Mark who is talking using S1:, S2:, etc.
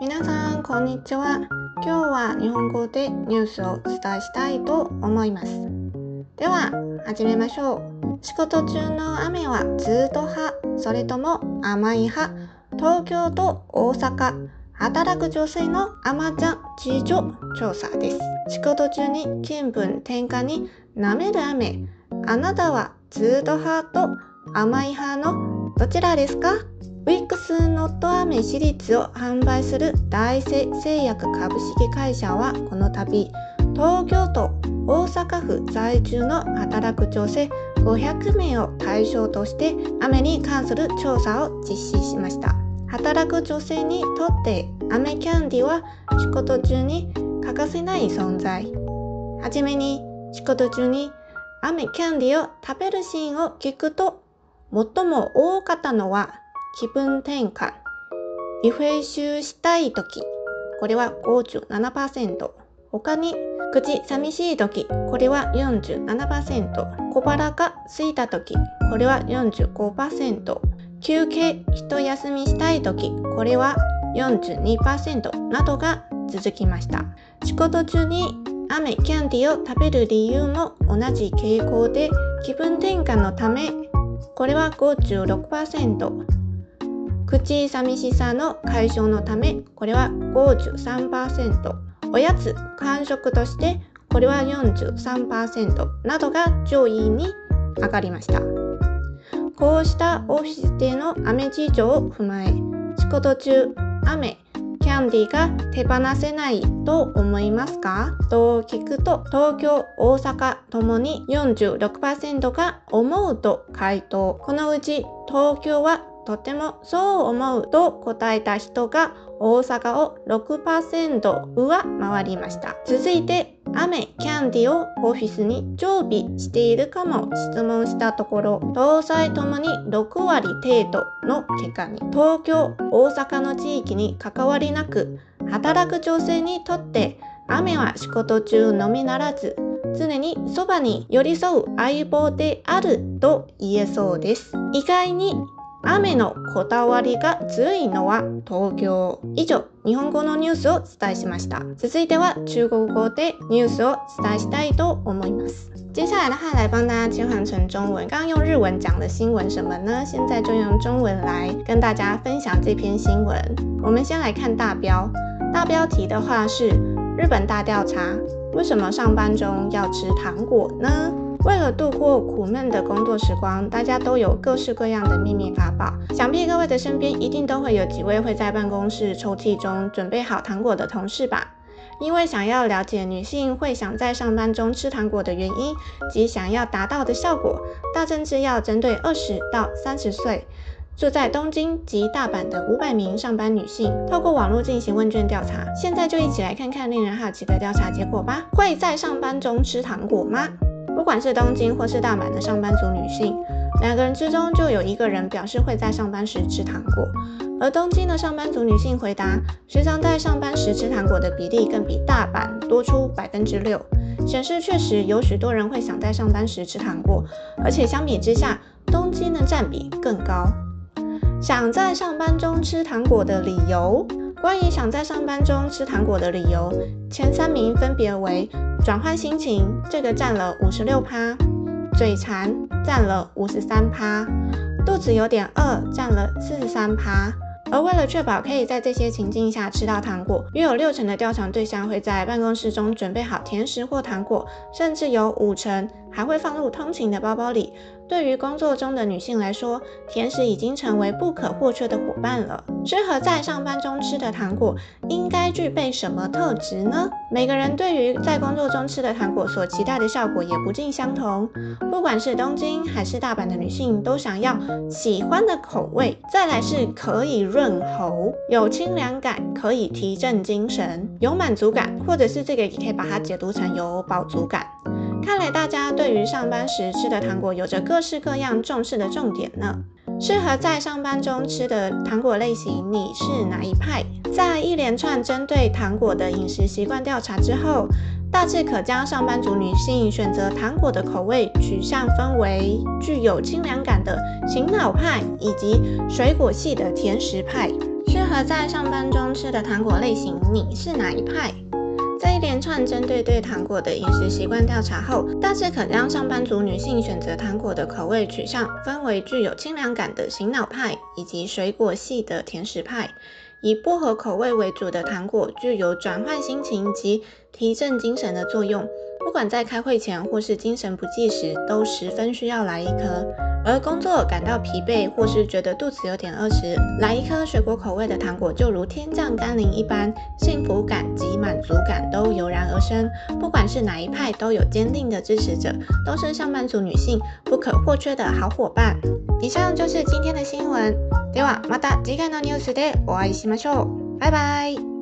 S1: 皆さんこんにちは今日は日本語でニュースをお伝えしたいと思いますでは始めましょう仕事中の雨はずっと派それとも甘い派東京と大阪働く女性のアマちゃん事情調査です。仕事中に気分転換に舐める雨。あなたはずっと派と甘い派のどちらですかウィックスノットアメシリーズを販売する大成製薬株式会社はこの度東京都大阪府在住の働く女性500名を対象として雨に関する調査を実施しました。働く女性にとってメキャンディは仕事中に欠かせない存在。はじめに仕事中にメキャンディを食べるシーンを聞くと最も多かったのは気分転換。リフレッシュしたい時。これは57%。他に口寂しい時。これは47%。小腹が空いた時。これは45%。休憩、一休みしたい時、これは42%などが続きました。仕事中に雨キャンディを食べる理由も同じ傾向で気分転換のためこれは56%口寂しさの解消のためこれは53%おやつ完食としてこれは43%などが上位に上がりました。こうしたオフィスでの雨事情を踏まえ仕事中雨キャンディーが手放せないと思いますかと聞くと東京大阪ともに46%が思うと回答このうち東京はとてもそう思うと答えた人が大阪を6%上回りました続いて雨、キャンディをオフィスに常備しているかも質問したところ、搭載ともに6割程度の結果に、東京、大阪の地域に関わりなく、働く女性にとって雨は仕事中のみならず、常にそばに寄り添う相棒であると言えそうです。意外に雨のこだわりが強いのは東京以上。日本語のニュースを伝えしました。続いては中国語でニュースを伝えしたいと思います。接下来的话来帮大家切换成中文。刚刚用日文讲的新闻什么呢？现在就用中文来跟大家分享这篇新闻。我们先来看大标，大标题的话是日本大调查：为什么上班中要吃糖果呢？为了度过苦闷的工作时光，大家都有各式各样的秘密法宝。想必各位的身边一定都会有几位会在办公室抽屉中准备好糖果的同事吧？因为想要了解女性会想在上班中吃糖果的原因及想要达到的效果，大正制药针对二十到三十岁住在东京及大阪的五百名上班女性，透过网络进行问卷调查。现在就一起来看看令人好奇的调查结果吧。会在上班中吃糖果吗？不管是东京或是大阪的上班族女性，两个人之中就有一个人表示会在上班时吃糖果。而东京的上班族女性回答，时常在上班时吃糖果的比例更比大阪多出百分之六，显示确实有许多人会想在上班时吃糖果，而且相比之下，东京的占比更高。想在上班中吃糖果的理由，关于想在上班中吃糖果的理由，前三名分别为。转换心情，这个占了五十六趴；嘴馋占了五十三趴；肚子有点饿占了四十三趴。而为了确保可以在这些情境下吃到糖果，约有六成的调查对象会在办公室中准备好甜食或糖果，甚至有五成。还会放入通勤的包包里。对于工作中的女性来说，甜食已经成为不可或缺的伙伴了。适合在上班中吃的糖果应该具备什么特质呢？每个人对于在工作中吃的糖果所期待的效果也不尽相同。不管是东京还是大阪的女性，都想要喜欢的口味。再来是可以润喉，有清凉感，可以提振精神，有满足感，或者是这个也可以把它解读成有饱足感。看来大家对于上班时吃的糖果有着各式各样重视的重点呢。适合在上班中吃的糖果类型，你是哪一派？在一连串针对糖果的饮食习惯调查之后，大致可将上班族女性选择糖果的口味取向分为具有清凉感的醒脑派，以及水果系的甜食派。适合在上班中吃的糖果类型，你是哪一派？在一连串针对对糖果的饮食习惯调查后，大致可将上班族女性选择糖果的口味取向分为具有清凉感的醒脑派以及水果系的甜食派。以薄荷口味为主的糖果具有转换心情及提振精神的作用。不管在开会前或是精神不济时，都十分需要来一颗。而工作感到疲惫或是觉得肚子有点饿时，来一颗水果口味的糖果就如天降甘霖一般，幸福感及满足感都油然而生。不管是哪一派都有坚定的支持者，都是上班族女性不可或缺的好伙伴。以上就是今天的新闻。ではまた次回のニュースでお会いしましょう。バイ